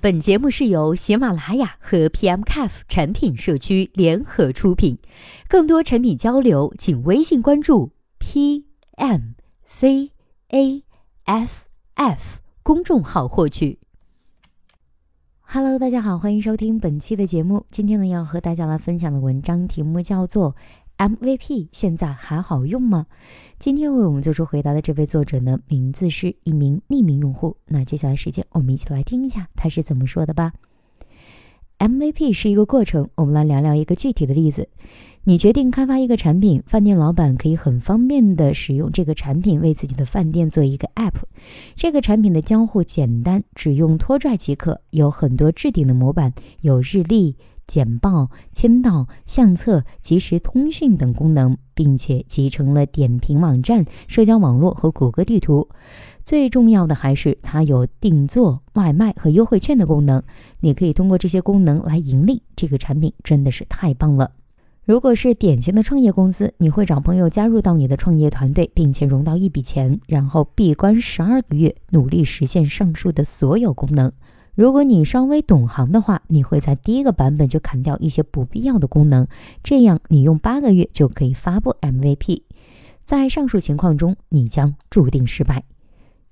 本节目是由喜马拉雅和 PMCAF 产品社区联合出品，更多产品交流，请微信关注 PMCAF 公众号获取。Hello，大家好，欢迎收听本期的节目。今天呢，要和大家来分享的文章题目叫做。MVP 现在还好用吗？今天为我们做出回答的这位作者呢，名字是一名匿名用户。那接下来时间，我们一起来听一下他是怎么说的吧。MVP 是一个过程，我们来聊聊一个具体的例子。你决定开发一个产品，饭店老板可以很方便的使用这个产品为自己的饭店做一个 App。这个产品的交互简单，只用拖拽即可，有很多置顶的模板，有日历。简报、签到、相册、即时通讯等功能，并且集成了点评网站、社交网络和谷歌地图。最重要的还是它有订做、外卖和优惠券的功能。你可以通过这些功能来盈利。这个产品真的是太棒了！如果是典型的创业公司，你会找朋友加入到你的创业团队，并且融到一笔钱，然后闭关十二个月，努力实现上述的所有功能。如果你稍微懂行的话，你会在第一个版本就砍掉一些不必要的功能，这样你用八个月就可以发布 MVP。在上述情况中，你将注定失败。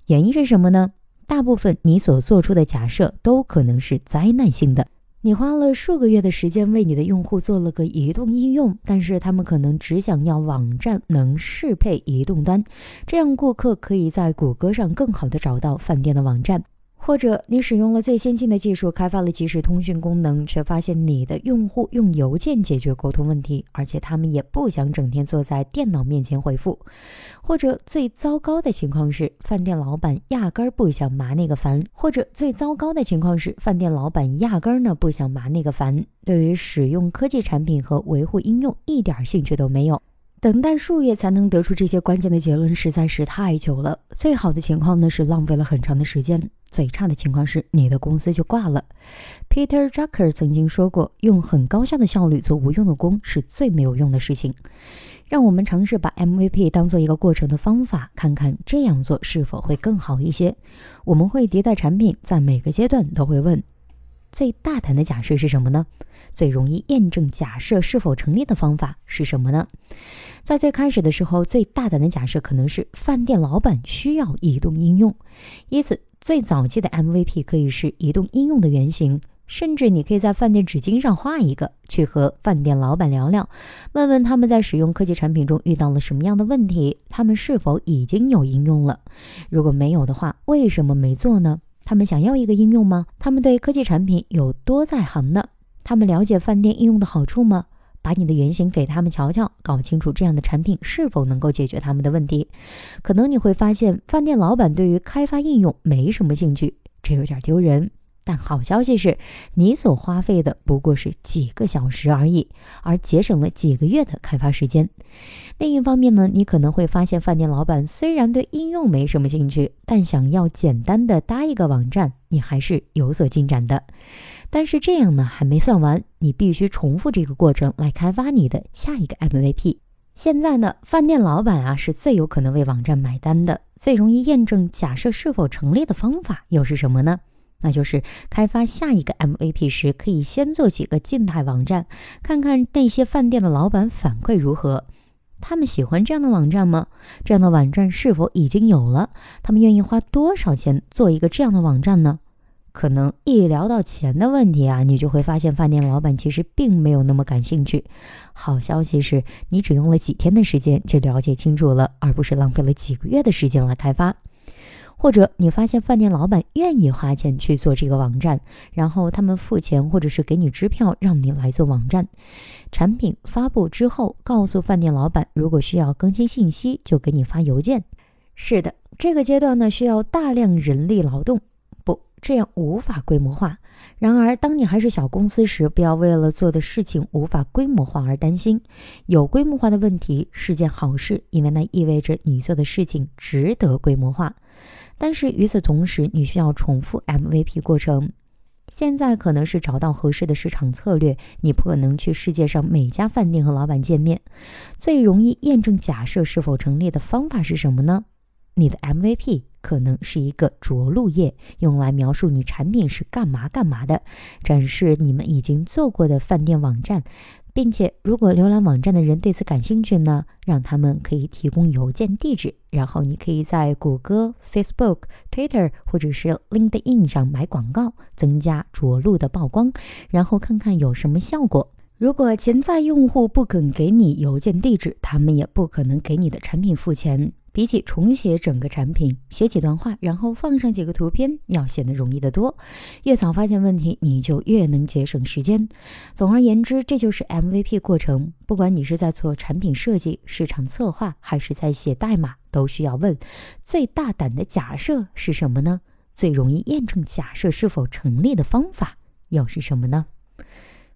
原因是什么呢？大部分你所做出的假设都可能是灾难性的。你花了数个月的时间为你的用户做了个移动应用，但是他们可能只想要网站能适配移动端，这样顾客可以在谷歌上更好的找到饭店的网站。或者你使用了最先进的技术，开发了即时通讯功能，却发现你的用户用邮件解决沟通问题，而且他们也不想整天坐在电脑面前回复。或者最糟糕的情况是，饭店老板压根儿不想麻那个烦。或者最糟糕的情况是，饭店老板压根儿呢不想麻那个烦，对于使用科技产品和维护应用一点兴趣都没有。等待数月才能得出这些关键的结论，实在是太久了。最好的情况呢是浪费了很长的时间，最差的情况是你的公司就挂了。Peter Drucker 曾经说过，用很高效的效率做无用的工是最没有用的事情。让我们尝试把 MVP 当做一个过程的方法，看看这样做是否会更好一些。我们会迭代产品，在每个阶段都会问。最大胆的假设是什么呢？最容易验证假设是否成立的方法是什么呢？在最开始的时候，最大胆的假设可能是饭店老板需要移动应用，因此最早期的 MVP 可以是移动应用的原型。甚至你可以在饭店纸巾上画一个，去和饭店老板聊聊，问问他们在使用科技产品中遇到了什么样的问题，他们是否已经有应用了？如果没有的话，为什么没做呢？他们想要一个应用吗？他们对科技产品有多在行呢？他们了解饭店应用的好处吗？把你的原型给他们瞧瞧，搞清楚这样的产品是否能够解决他们的问题。可能你会发现，饭店老板对于开发应用没什么兴趣，这有点丢人。但好消息是，你所花费的不过是几个小时而已，而节省了几个月的开发时间。另一方面呢，你可能会发现，饭店老板虽然对应用没什么兴趣，但想要简单的搭一个网站，你还是有所进展的。但是这样呢，还没算完，你必须重复这个过程来开发你的下一个 MVP。现在呢，饭店老板啊是最有可能为网站买单的，最容易验证假设是否成立的方法又是什么呢？那就是开发下一个 MVP 时，可以先做几个静态网站，看看那些饭店的老板反馈如何。他们喜欢这样的网站吗？这样的网站是否已经有了？他们愿意花多少钱做一个这样的网站呢？可能一聊到钱的问题啊，你就会发现饭店老板其实并没有那么感兴趣。好消息是你只用了几天的时间就了解清楚了，而不是浪费了几个月的时间来开发。或者你发现饭店老板愿意花钱去做这个网站，然后他们付钱或者是给你支票让你来做网站。产品发布之后，告诉饭店老板，如果需要更新信息，就给你发邮件。是的，这个阶段呢需要大量人力劳动，不这样无法规模化。然而，当你还是小公司时，不要为了做的事情无法规模化而担心。有规模化的问题是件好事，因为那意味着你做的事情值得规模化。但是与此同时，你需要重复 MVP 过程。现在可能是找到合适的市场策略，你不可能去世界上每家饭店和老板见面。最容易验证假设是否成立的方法是什么呢？你的 MVP 可能是一个着陆页，用来描述你产品是干嘛干嘛的，展示你们已经做过的饭店网站。并且，如果浏览网站的人对此感兴趣呢，让他们可以提供邮件地址，然后你可以在谷歌、Facebook、Twitter 或者是 LinkedIn 上买广告，增加着陆的曝光，然后看看有什么效果。如果潜在用户不肯给你邮件地址，他们也不可能给你的产品付钱。比起重写整个产品，写几段话，然后放上几个图片，要显得容易得多。越早发现问题，你就越能节省时间。总而言之，这就是 MVP 过程。不管你是在做产品设计、市场策划，还是在写代码，都需要问：最大胆的假设是什么呢？最容易验证假设是否成立的方法又是什么呢？